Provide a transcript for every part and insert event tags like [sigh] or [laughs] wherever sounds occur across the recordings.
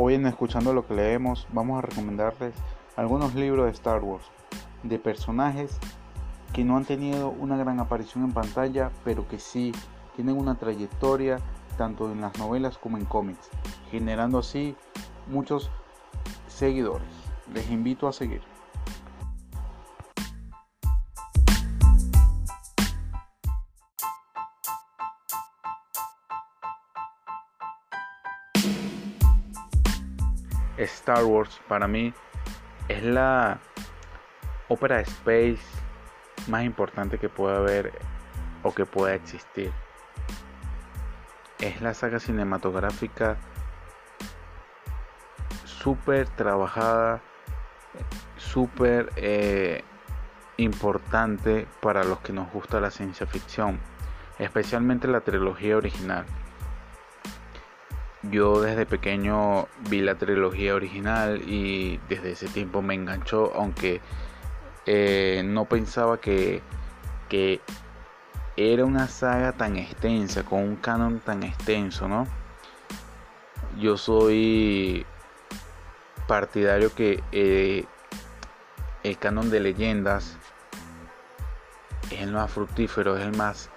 Hoy en Escuchando lo que leemos vamos a recomendarles algunos libros de Star Wars, de personajes que no han tenido una gran aparición en pantalla, pero que sí tienen una trayectoria tanto en las novelas como en cómics, generando así muchos seguidores. Les invito a seguir. Star Wars para mí es la ópera space más importante que pueda haber o que pueda existir. Es la saga cinematográfica súper trabajada, súper eh, importante para los que nos gusta la ciencia ficción, especialmente la trilogía original. Yo desde pequeño vi la trilogía original y desde ese tiempo me enganchó, aunque eh, no pensaba que, que era una saga tan extensa, con un canon tan extenso, ¿no? Yo soy partidario que eh, el canon de leyendas es el más fructífero, es el más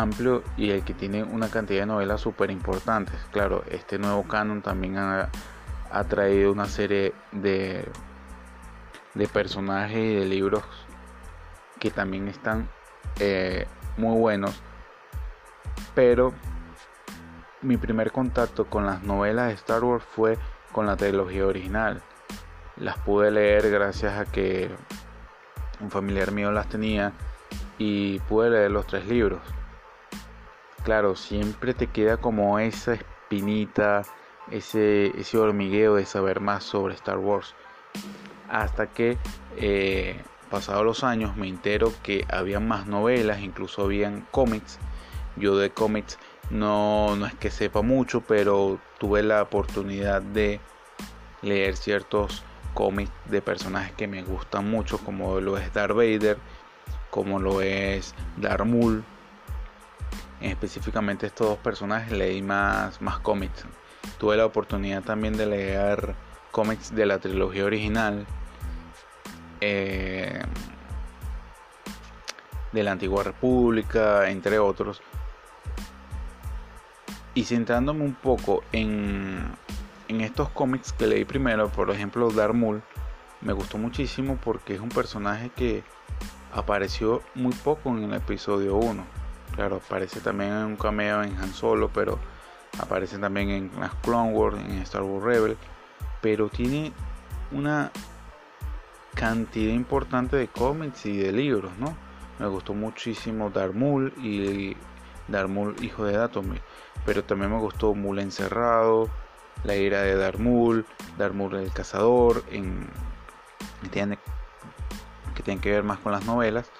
amplio y el que tiene una cantidad de novelas súper importantes. Claro, este nuevo canon también ha, traído una serie de, de personajes y de libros que también están eh, muy buenos. Pero mi primer contacto con las novelas de Star Wars fue con la trilogía original. Las pude leer gracias a que un familiar mío las tenía y pude leer los tres libros claro, siempre te queda como esa espinita, ese, ese hormigueo de saber más sobre Star Wars. Hasta que, eh, pasados los años, me entero que había más novelas, incluso habían cómics. Yo de cómics no, no es que sepa mucho, pero tuve la oportunidad de leer ciertos cómics de personajes que me gustan mucho, como lo es Darth Vader, como lo es Darth Maul, específicamente estos dos personajes leí más, más cómics. Tuve la oportunidad también de leer cómics de la trilogía original. Eh, de la antigua república, entre otros. Y centrándome un poco en, en estos cómics que leí primero, por ejemplo Darth Maul, me gustó muchísimo porque es un personaje que apareció muy poco en el episodio 1 Claro, aparece también en un cameo en Han Solo, pero aparece también en las Clone Wars, en Star Wars Rebel. Pero tiene una cantidad importante de cómics y de libros, ¿no? Me gustó muchísimo Darth Maul y Darth Maul, hijo de Datomir. Pero también me gustó Maul encerrado, la ira de Darth Maul el cazador, que tiene que ver más con las novelas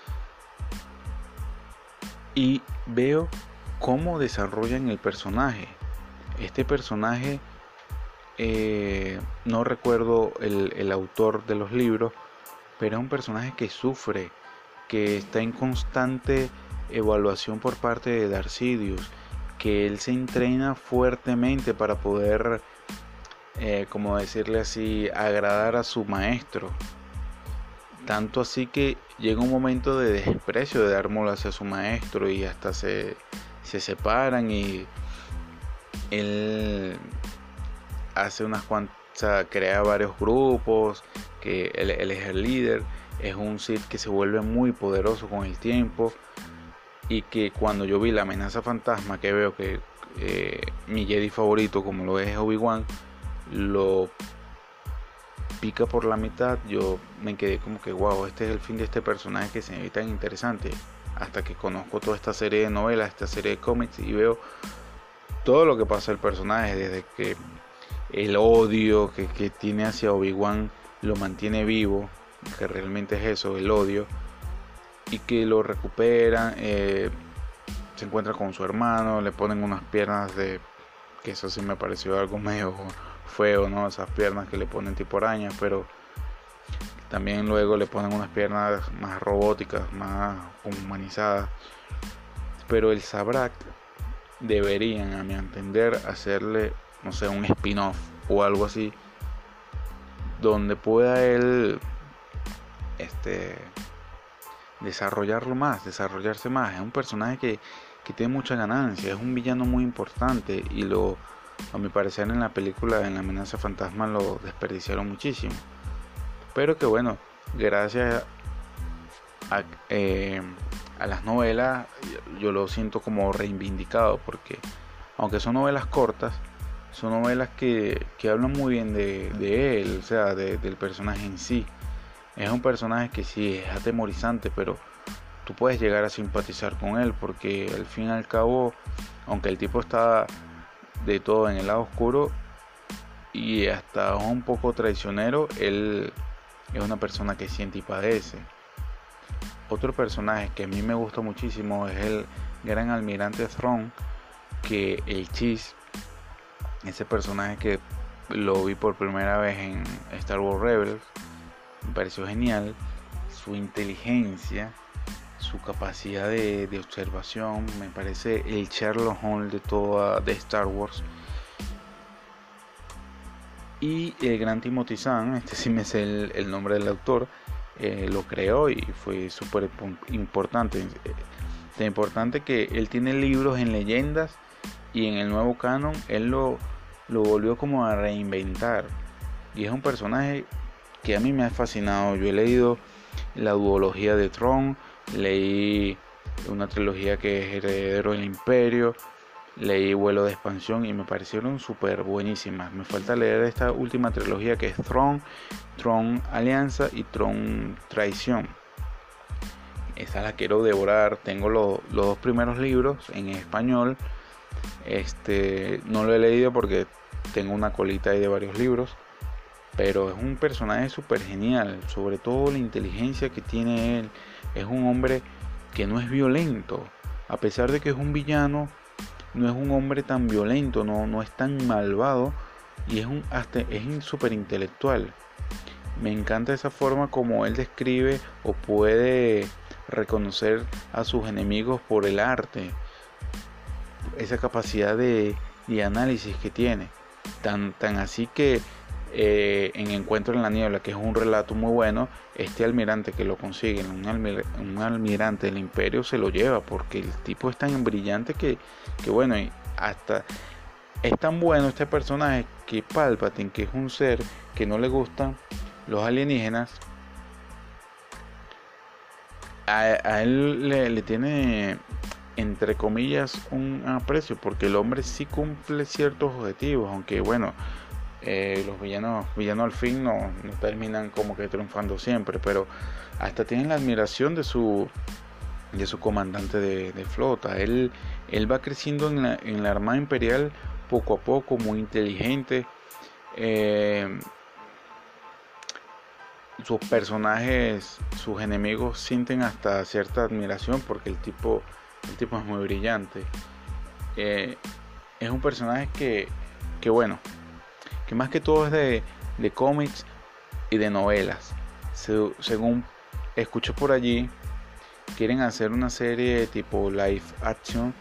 y veo cómo desarrollan el personaje. Este personaje, eh, no recuerdo el, autor de los libros, pero es un personaje que sufre, que está en constante evaluación por parte de Darcidius, que él se entrena fuertemente para poder, eh, como decirle así, agradar a su maestro. Tanto así que llega un momento de desprecio de Darmol hacia su maestro y hasta se, se separan y él hace unas cuantas, crea varios grupos, que él, es el líder, es un Sith que se vuelve muy poderoso con el tiempo y que cuando yo vi la amenaza fantasma que veo que eh, mi Jedi favorito como lo es Obi-Wan lo pica por la mitad, yo me quedé como que, wow, este es el fin de este personaje que se me ve tan interesante. Hasta que conozco toda esta serie de novelas, esta serie de cómics y veo todo lo que pasa el personaje, desde que el odio que, tiene hacia Obi-Wan lo mantiene vivo, que realmente es eso, el odio, y que lo recupera, eh, se encuentra con su hermano, le ponen unas piernas de, que eso sí me pareció algo medio feo, ¿no? Esas piernas que le ponen tipo araña, pero también luego le ponen unas piernas más robóticas, más humanizadas. Pero el Sabrak deberían, a mi entender, hacerle no sé, un spin-off o algo así, donde pueda él este desarrollarlo más, desarrollarse más. Es un personaje que, que tiene mucha ganancia, es un villano muy importante y lo, a mi parecer en la película, en la amenaza fantasma, lo desperdiciaron muchísimo. Pero que bueno, gracias a, eh, a las novelas, yo lo siento como reivindicado porque aunque son novelas cortas, son novelas que, que hablan muy bien de, de él, o sea, del personaje en sí. Es un personaje que sí es atemorizante, pero tú puedes llegar a simpatizar con él porque al fin y al cabo, aunque el tipo está de todo en el lado oscuro y hasta un poco traicionero, él es una persona que siente y padece. Otro personaje que a mí me gusta muchísimo es el gran almirante Throne, que el Cheese, ese personaje que lo vi por primera vez en Star Wars Rebels, me pareció genial. Su inteligencia, capacidad de, observación, me parece el Sherlock Holmes de toda de Star Wars. Y el gran Timothy Zahn, este sí me sé el, nombre del autor, eh, lo creó y fue súper importante. Es importante que él tiene libros en leyendas y en el nuevo canon él lo, lo volvió como a reinventar. Y es un personaje que a mí me ha fascinado. Yo he leído la duología de Tron, leí una trilogía que es Heredero del Imperio, leí Vuelo de Expansión y me parecieron súper buenísimas. Me falta leer esta última trilogía que es Tron, Tron Alianza y Tron Traición. Esa la quiero devorar. Tengo los dos primeros libros en español. Este no lo he leído porque tengo una colita ahí de varios libros pero es un personaje súper genial, sobre todo la inteligencia que tiene él. Es un hombre que no es violento, a pesar de que es un villano, no es un hombre tan violento, no, no es tan malvado y es un hasta es súper intelectual. Me encanta esa forma como él describe o puede reconocer a sus enemigos por el arte, esa capacidad de, de análisis que tiene. Tan, tan así que eh, en Encuentro en la Niebla, que es un relato muy bueno, este almirante que lo consigue, un, almirante del imperio, se lo lleva, porque el tipo es tan brillante que, que bueno, hasta es tan bueno este personaje que Palpatine, que es un ser que no le gustan los alienígenas, a, él le, le, tiene entre comillas un aprecio porque el hombre sí cumple ciertos objetivos aunque bueno eh, los villanos, villanos al fin no, terminan como que triunfando siempre, pero hasta tienen la admiración de su de su comandante de, flota. Él, él va creciendo en la, en la, Armada Imperial poco a poco, muy inteligente. Eh, sus personajes, sus enemigos sienten hasta cierta admiración porque el tipo, el tipo es muy brillante. Eh, es un personaje que, que bueno, que más que todo es de, de cómics y de novelas. según escucho por allí, quieren hacer una serie tipo live action.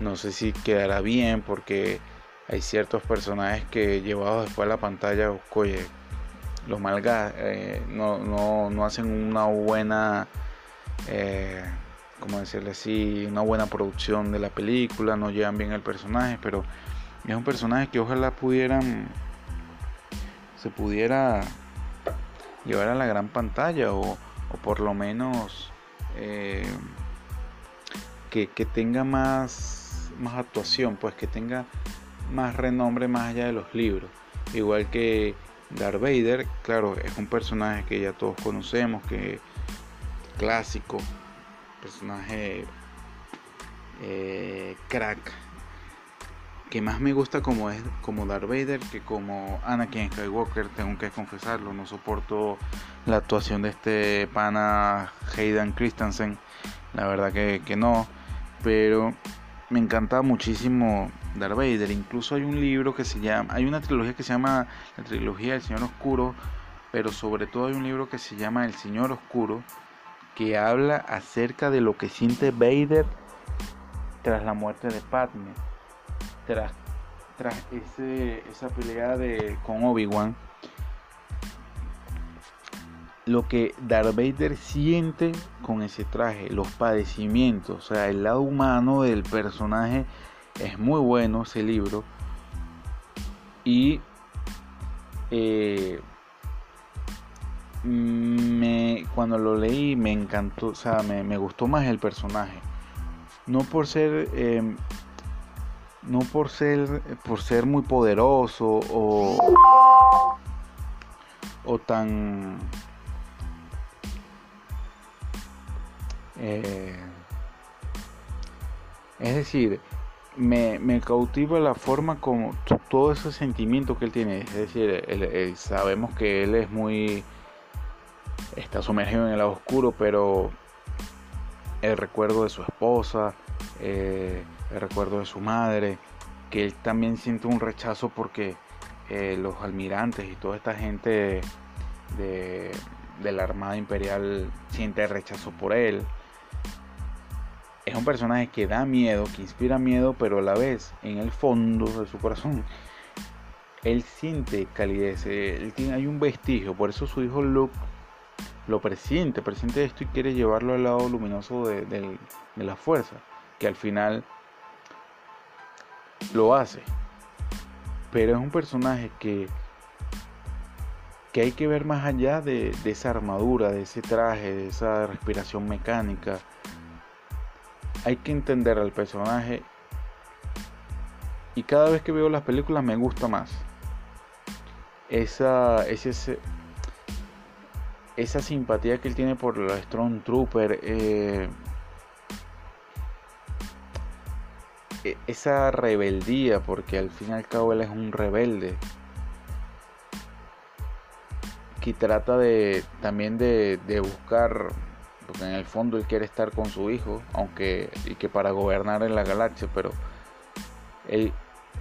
No sé si quedará bien porque hay ciertos personajes que llevados después a la pantalla, oye, los malgas eh, no, no, no, hacen una buena, eh, como decirle así, una buena producción de la película, no llevan bien el personaje, pero es un personaje que ojalá pudieran se pudiera llevar a la gran pantalla o, por lo menos eh, que, tenga más, más actuación, pues que tenga más renombre más allá de los libros. Igual que Darth Vader, claro, es un personaje que ya todos conocemos, que clásico, personaje eh, crack que más me gusta como es como Darth Vader que como Anakin Skywalker, tengo que confesarlo, no soporto la actuación de este pana Hayden Christensen, la verdad que, que no, pero me encanta muchísimo Darth Vader, incluso hay un libro que se llama, hay una trilogía que se llama la trilogía del Señor Oscuro, pero sobre todo hay un libro que se llama El Señor Oscuro, que habla acerca de lo que siente Vader tras la muerte de Padme tras, ese, esa pelea de, con Obi-Wan, lo que Darth Vader siente con ese traje, los padecimientos, o sea, el lado humano del personaje es muy bueno ese libro. Y eh, me, cuando lo leí me encantó, o sea, me, gustó más el personaje. No por ser, em, no por ser, por ser muy poderoso o, o tan, eh, es decir, me, me, cautiva la forma como todo ese sentimiento que él tiene. Es decir, sabemos que él es muy. está sumergido en el lado oscuro, pero el recuerdo de su esposa, eh, el recuerdo de su madre, que él también siente un rechazo porque eh, los almirantes y toda esta gente de, la Armada Imperial siente rechazo por él. Es un personaje que da miedo, que inspira miedo, pero a la vez, en el fondo de su corazón, él siente calidez, él tiene, hay un vestigio, por eso su hijo Luke lo presiente, presiente esto y quiere llevarlo al lado luminoso de, de la fuerza, que al final lo hace. Pero es un personaje que, que hay que ver más allá de, esa armadura, de ese traje, de esa respiración mecánica, hay que entender al personaje y cada vez que veo las películas me gusta más. Esa, ese, esa simpatía que él tiene por los Strong Trooper, eh, esa rebeldía, porque al fin y al cabo él es un rebelde que trata de también de, buscar porque en el fondo él quiere estar con su hijo, aunque y que para gobernar en la galaxia, pero él,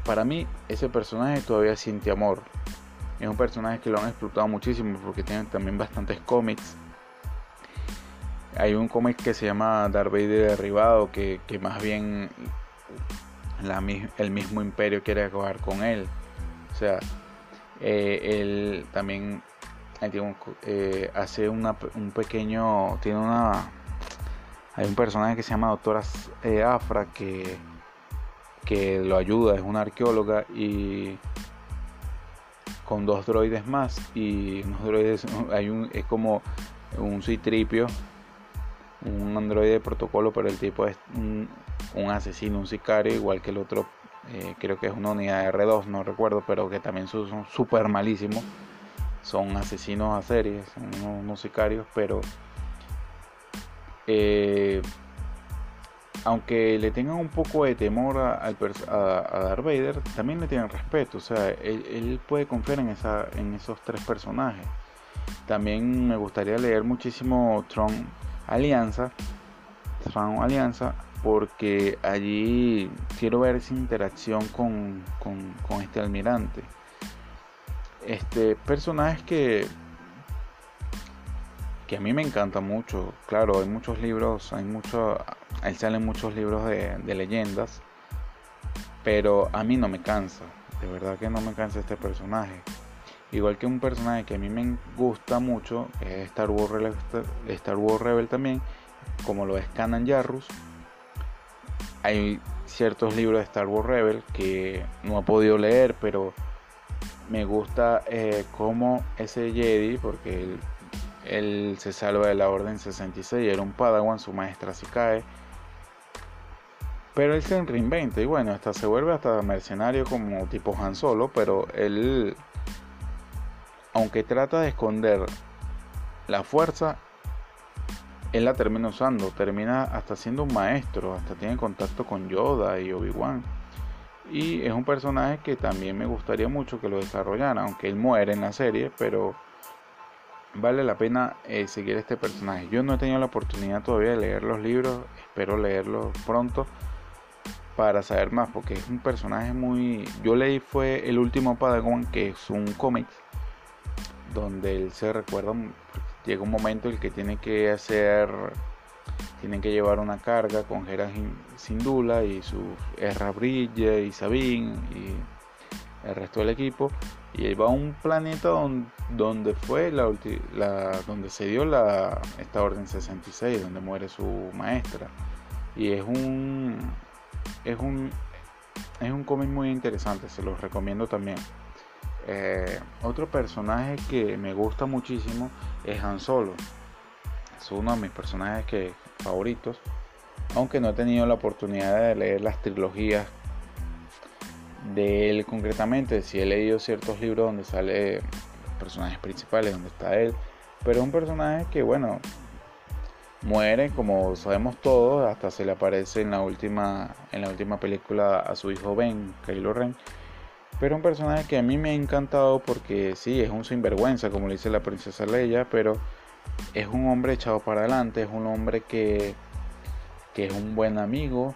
para mí ese personaje todavía siente amor. Es un personaje que lo han explotado muchísimo porque tiene también bastantes cómics. Hay un cómic que se llama Darth Vader derribado que, que más bien el mismo imperio quiere acabar con él. O sea, eh, él también eh, hace una, un pequeño, tiene una, hay un personaje que se llama Doctora eh, Afra que, que lo ayuda, es una arqueóloga y con dos droides más y unos droides, [laughs] hay un, es como un citripio, un androide de protocolo, pero el tipo es un, asesino, un sicario, igual que el otro, eh, creo que es una unidad R2, no recuerdo, pero que también son súper malísimos son asesinos a series, son unos, sicarios, pero eh, aunque le tengan un poco de temor a, a, Darth Vader, también le tienen respeto, o sea, él, puede confiar en, en esos tres personajes. También me gustaría leer muchísimo Tron Alianza, Tron Alianza, porque allí quiero ver esa interacción con, con este almirante. Este personajes que que a mí me encanta mucho. Claro hay muchos libros hay mucho ahí salen muchos libros de, leyendas pero a mí no me cansa de verdad que no me cansa este personaje. Igual que un personaje que a mí me gusta mucho es Star Wars Rebel, Star Wars Rebel también como lo es Canon Jarrus hay ciertos libros de Star Wars Rebel que no he podido leer pero me gusta eh, cómo ese Jedi, porque él, se salva de la Orden 66, era un Padawan, su maestra se cae. Pero él se reinventa y bueno, hasta se vuelve hasta mercenario como tipo Han Solo, pero él, aunque trata de esconder la fuerza, él la termina usando, termina hasta siendo un maestro, hasta tiene contacto con Yoda y Obi-Wan. Y es un personaje que también me gustaría mucho que lo desarrollara, aunque él muere en la serie, pero vale la pena eh, seguir este personaje. Yo no he tenido la oportunidad todavía de leer los libros, espero leerlos pronto para saber más, porque es un personaje muy... Yo leí fue El último Padawan, que es un cómic, donde él se recuerda, llega un momento en el que tiene que hacer tienen que llevar una carga con Gerard Sindula y su Erra Brille y Sabine y el resto del equipo. Y él va a un planeta donde, fue la, donde se dio la esta orden 66 donde muere su maestra. Y es un es un es un cómic muy interesante se los recomiendo también eh, otro personaje que me gusta muchísimo es Han Solo es uno de mis personajes que, favoritos aunque no he tenido la oportunidad de leer las trilogías de él concretamente, si he leído ciertos libros donde sale personajes principales, donde está él, pero es un personaje que bueno, muere como sabemos todos, hasta se le aparece en la última en la última película a su hijo Ben, Kylo Ren. Pero un personaje que a mí me ha encantado porque sí, es un sinvergüenza, como le dice la princesa Leia, pero es un hombre echado para adelante, es un hombre que, que es un buen amigo,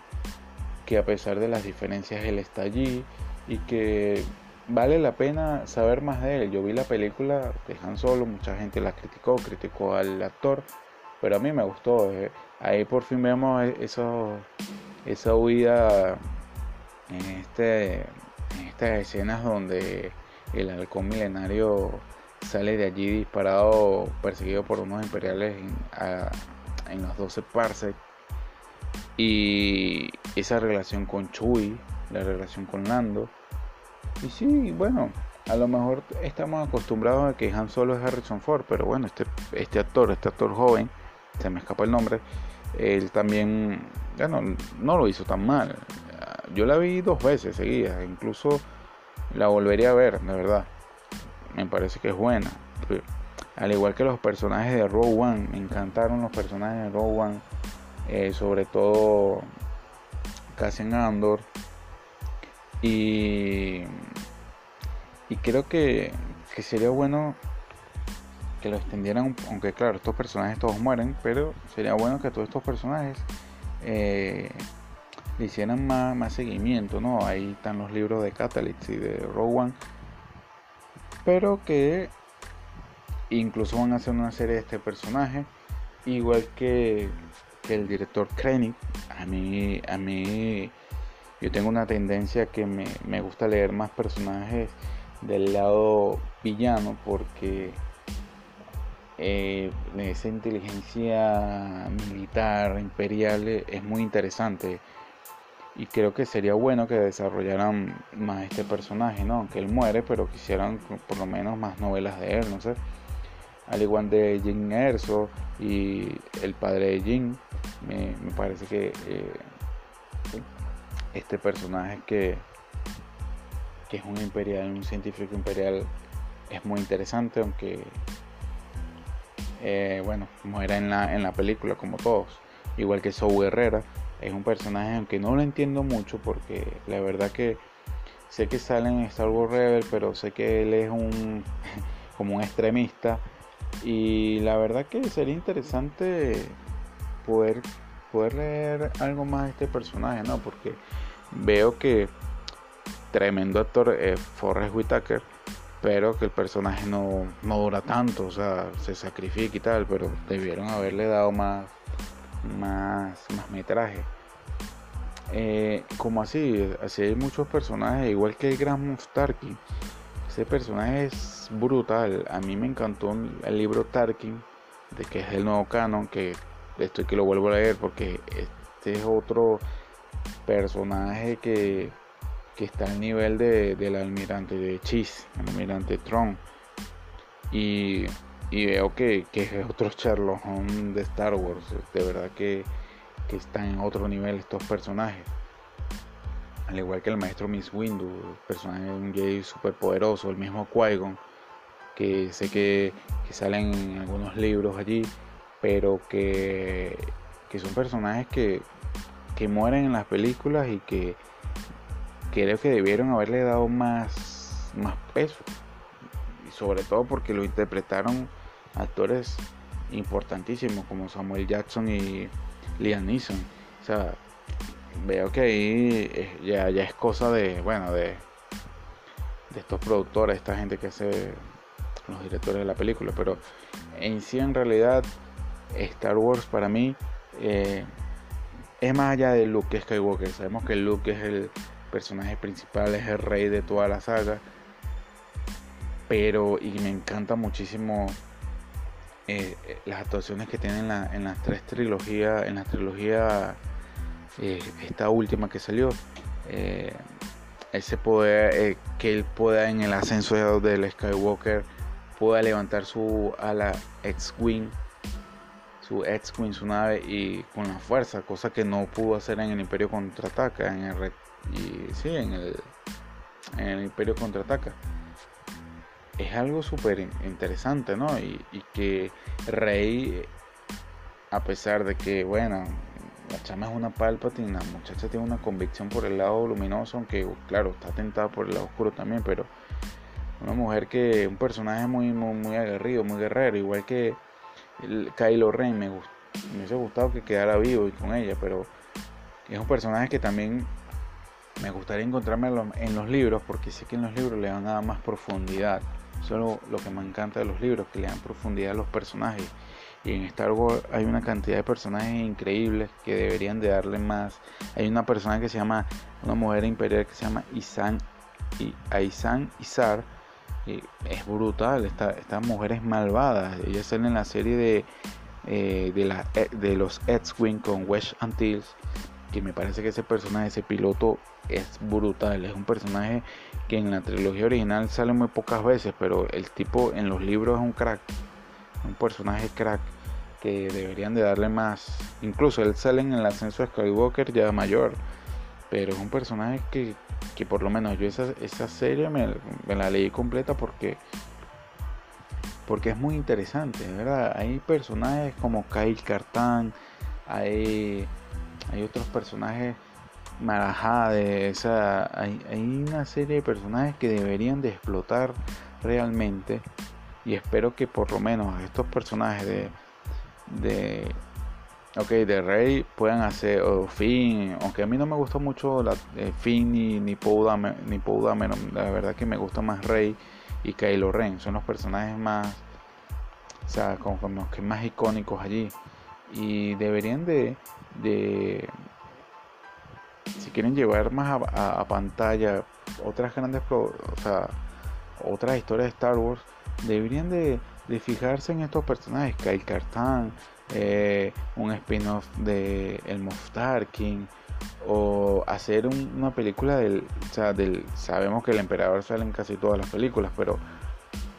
que a pesar de las diferencias él está allí y que vale la pena saber más de él. Yo vi la película de Han Solo, mucha gente la criticó, criticó al actor, pero a mí me gustó. Eh. Ahí por fin vemos e-, eso, esa huida en, este, estas escenas donde el halcón milenario sale de allí disparado, perseguido por unos imperiales en, en los 12 parsecs y esa relación con Chuy, la relación con Lando. Y sí, bueno, a lo mejor estamos acostumbrados a que Han Solo es Harrison Ford, pero bueno, este, este actor, este actor joven, se me escapa el nombre, él también, bueno, no lo hizo tan mal. Yo la vi dos veces seguidas, incluso la volvería a ver, de verdad. Me parece que es buena. Al igual que los personajes de Rogue One, me encantaron los personajes de Rogue One eh, sobre todo Cassian Andor. Y, y creo que, sería bueno que lo extendieran, aunque claro, estos personajes todos mueren, pero sería bueno que todos estos personajes eh, le hicieran más, seguimiento, ¿no? Ahí están los libros de Catalyst y de One, pero que incluso van a hacer una serie de este personaje, igual que el director Krennic, a mí, a mí, yo tengo una tendencia que me, me gusta leer más personajes del lado villano porque eh, esa inteligencia militar imperial es muy interesante y creo que sería bueno que desarrollaran más este personaje, ¿no? Aunque él muere, pero quisieran por lo menos más novelas de él, no sé al igual de Jin Erso y el padre de Jin, me, parece que eh, este personaje que, que es un imperial, un científico imperial, es muy interesante, aunque eh, bueno, muera en la, en la película como todos, igual que Saul Herrera, es un personaje aunque no lo entiendo mucho porque la verdad que sé que sale en Star Wars Rebel, pero sé que él es un [laughs] como un extremista y la verdad que sería interesante poder, poder leer algo más de este personaje, ¿no? Porque veo que tremendo actor es Forrest Whitaker, pero que el personaje no, dura tanto, o sea, se sacrifica y tal, pero debieron haberle dado más, más, más metraje. Eh, como así, así hay muchos personajes, igual que el Gran Moff ese personaje es brutal. A mí me encantó el libro Tarkin, de que es el nuevo canon, que estoy que lo vuelvo a leer porque este es otro personaje que, está al nivel de, del almirante de Cheese, el almirante Tron. Y, veo que, es otro Sherlock de Star Wars. De verdad que, que están en otro nivel estos personajes al igual que el maestro Miss Windu, personaje de un Jedi super poderoso, el mismo Qui-Gon, que sé que, salen en algunos libros allí, pero que, son personajes que, mueren en las películas y que creo que debieron haberle dado más, más peso. Sobre todo porque lo interpretaron actores importantísimos como Samuel Jackson y Liam Neeson. O sea, veo que ahí ya, ya es cosa de, bueno, de, de estos productores, esta gente que hace los directores de la película, pero en sí en realidad Star Wars para mí eh, es más allá de Luke Skywalker, sabemos que Luke es el, personaje principal, es el rey de toda la saga. Pero, y me encanta muchísimo eh, eh, las actuaciones que tienen en, las tres trilogías, en la trilogía, eh, esta última que salió. ese poder que él pueda en el ascenso del Skywalker pueda levantar su ala X-Wing su X-Wing, su nave y con la fuerza, cosa que no pudo hacer en el Imperio Contraataca, en el y sí, en el, en el Imperio Contraataca. Es algo súper interesante, ¿no? Y, que Rey, a pesar de que, bueno, la chama es una Palpatine, la muchacha tiene una convicción por el lado luminoso, aunque, claro, está tentada por el lado oscuro también, pero una mujer que, un personaje muy, muy, aguerrido, muy guerrero, igual que el Kylo Ren me, gustó, me hubiese gustado que quedara vivo y con ella, pero es un personaje que también me gustaría encontrarme en los libros porque sé que en los libros le dan nada más profundidad. Eso es lo, que me encanta de los libros, que le dan profundidad a los personajes. Y en Star Wars hay una cantidad de personajes increíbles que deberían de darle más. Hay una persona que se llama, una mujer imperial que se llama Isan, y Aisan Isar, es brutal, esta, esta mujer es malvada. Ella en la serie de, eh, de, la, eh, de los X-Wing con Wesh Antilles, que me parece que ese personaje, ese piloto, es brutal. Es un personaje que en la trilogía original sale muy pocas veces, pero el tipo en los libros es un crack, un personaje crack que deberían de darle más. Incluso él sale en el ascenso de Skywalker ya mayor, pero es un personaje que que por lo menos yo esa, esa serie me, la leí completa porque porque es muy interesante, ¿verdad? Hay personajes como Kyle Cartán, hay, hay otros personajes Marajá, de esa, hay, una serie de personajes que deberían de explotar realmente y espero que por lo menos estos personajes de, de ok, de Rey puedan hacer, o Finn, aunque a mí no me gustó mucho la, eh, Finn ni, ni Poe ni la verdad que me gusta más Rey y Kylo Ren, son los personajes más, o sea, como, los que más icónicos allí. Y deberían de, de si quieren llevar más a, pantalla otras grandes, o sea, otras historias de Star Wars, deberían de, de fijarse en estos personajes, Kyle Kartan, eh, un spin-off de El Moff Tarkin o hacer una película del, o sea, del, sabemos que el emperador sale en casi todas las películas, pero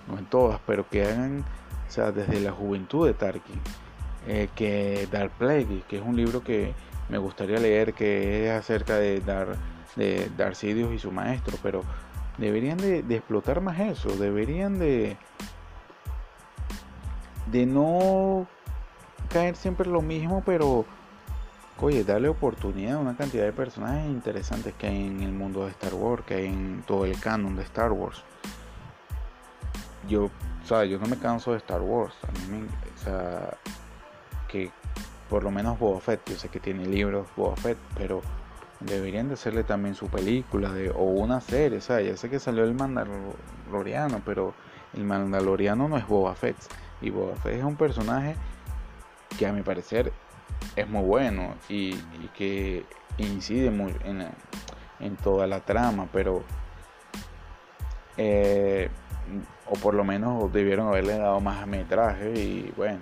no en todas, pero que hagan, o sea, desde la juventud de Tarkin, eh, que Dark Plague, que es un libro que me gustaría leer, que es acerca de Dar, de Darcidius y su maestro, pero deberían de, explotar más eso, deberían de de no caer siempre lo mismo, pero oye, darle oportunidad a una cantidad de personajes interesantes que hay en el mundo de Star Wars, que hay en todo el canon de Star Wars. Yo, o yo no me canso de Star Wars. A mí me, o sea, que por lo menos Boba Fett, yo sé que tiene libros Boba Fett, pero deberían de hacerle también su película de, o una serie, o sea, ya sé que salió el Mandaloriano, pero el Mandaloriano no es Boba Fett. Y Boba Fett es un personaje que a mi parecer es muy bueno y, que incide muy en, toda la trama, pero eh, o por lo menos debieron haberle dado más metraje y bueno,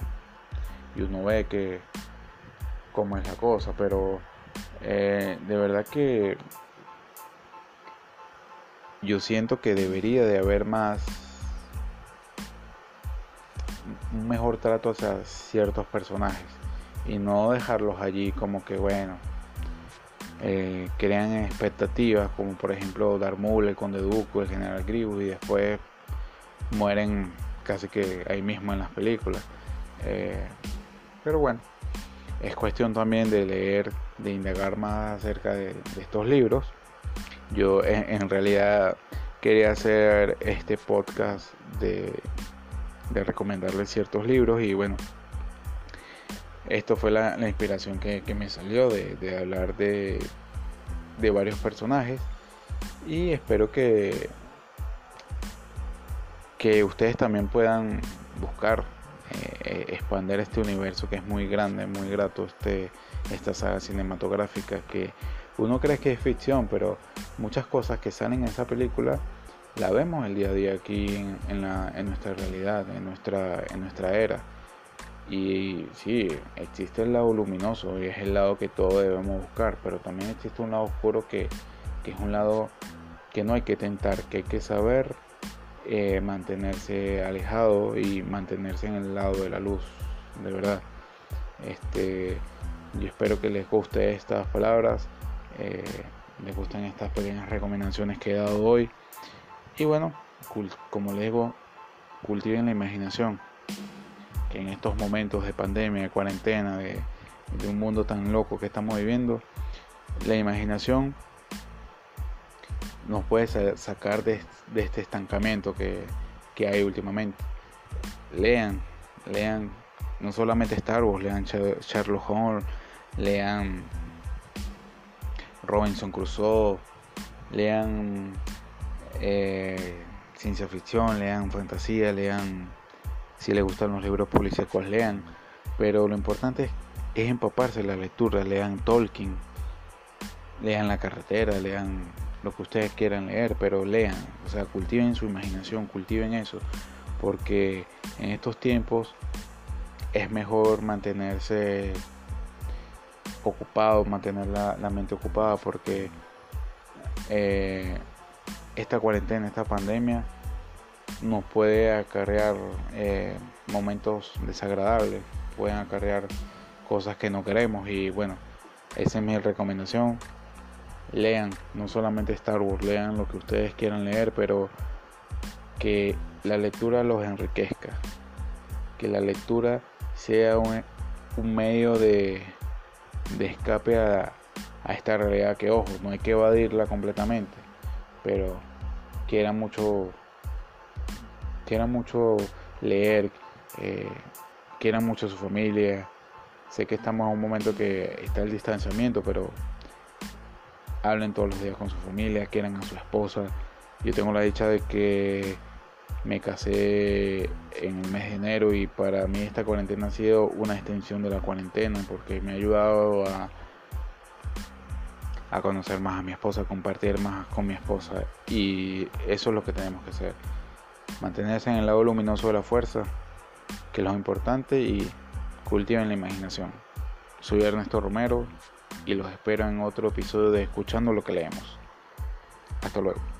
y uno ve que cómo es la cosa, pero eh, de verdad que yo siento que debería de haber más un mejor trato hacia ciertos personajes y no dejarlos allí como que bueno eh, crean expectativas como por ejemplo Darmul, el conde Duco, el general Grievous y después mueren casi que ahí mismo en las películas. Eh, pero bueno es cuestión también de leer de indagar más acerca de, estos libros. Yo en realidad quería hacer este podcast de de recomendarles ciertos libros y bueno, esto fue la, inspiración que, me salió de, hablar de, de, varios personajes. Y espero que, que ustedes también puedan buscar eh, expandir este universo que es muy grande, muy grato, este, esta saga cinematográfica que uno cree que es ficción, pero muchas cosas que salen en esa película la vemos el día a día aquí en nuestra realidad, en nuestra, en nuestra era. Y sí, existe el lado luminoso y es el lado que todos debemos buscar, pero también existe un lado oscuro que, que es un lado que no hay que tentar, que hay que saber eh, mantenerse alejado y mantenerse en el lado de la luz, de verdad. Este, yo espero que les guste estas palabras, eh, les gusten estas pequeñas recomendaciones que he dado hoy. Y bueno, como les digo, cultiven la imaginación que en estos momentos de pandemia, de cuarentena, de, un mundo tan loco que estamos viviendo, la imaginación nos puede sacar de, este estancamiento que, hay últimamente. Lean, lean no solamente Star Wars, lean Sherlock Holmes, lean Robinson Crusoe, lean eh, ciencia ficción, lean fantasía, lean si les gustan los libros policíacos lean, pero lo importante es, empaparse la lectura, lean Tolkien, lean La carretera, lean lo que ustedes quieran leer, pero lean, o sea, cultiven su imaginación, cultiven eso, porque en estos tiempos es mejor mantenerse ocupado, mantener la, mente ocupada, porque eh, esta cuarentena, esta pandemia, nos puede acarrear eh, momentos desagradables, pueden acarrear cosas que no queremos y bueno, esa es mi recomendación. Lean, no solamente Star Wars, lean lo que ustedes quieran leer, pero que la lectura los enriquezca, que la lectura sea un, medio de, de escape a, a esta realidad que, ojo, no hay que evadirla completamente, pero que mucho Quiera mucho leer, eh, quieran mucho su familia. Sé que estamos en un momento que está el distanciamiento, pero hablen todos los días con su familia, quieran a su esposa. Yo tengo la dicha de que me casé en el mes de enero y para mí esta cuarentena ha sido una extensión de la cuarentena porque me ha ayudado a, a conocer más a mi esposa, a compartir más con mi esposa y eso es lo que tenemos que hacer mantenerse en el lado luminoso de la fuerza, que es lo importante, y cultiven la imaginación. Soy Ernesto Romero y los espero en otro episodio de Escuchando lo que leemos. Hasta luego.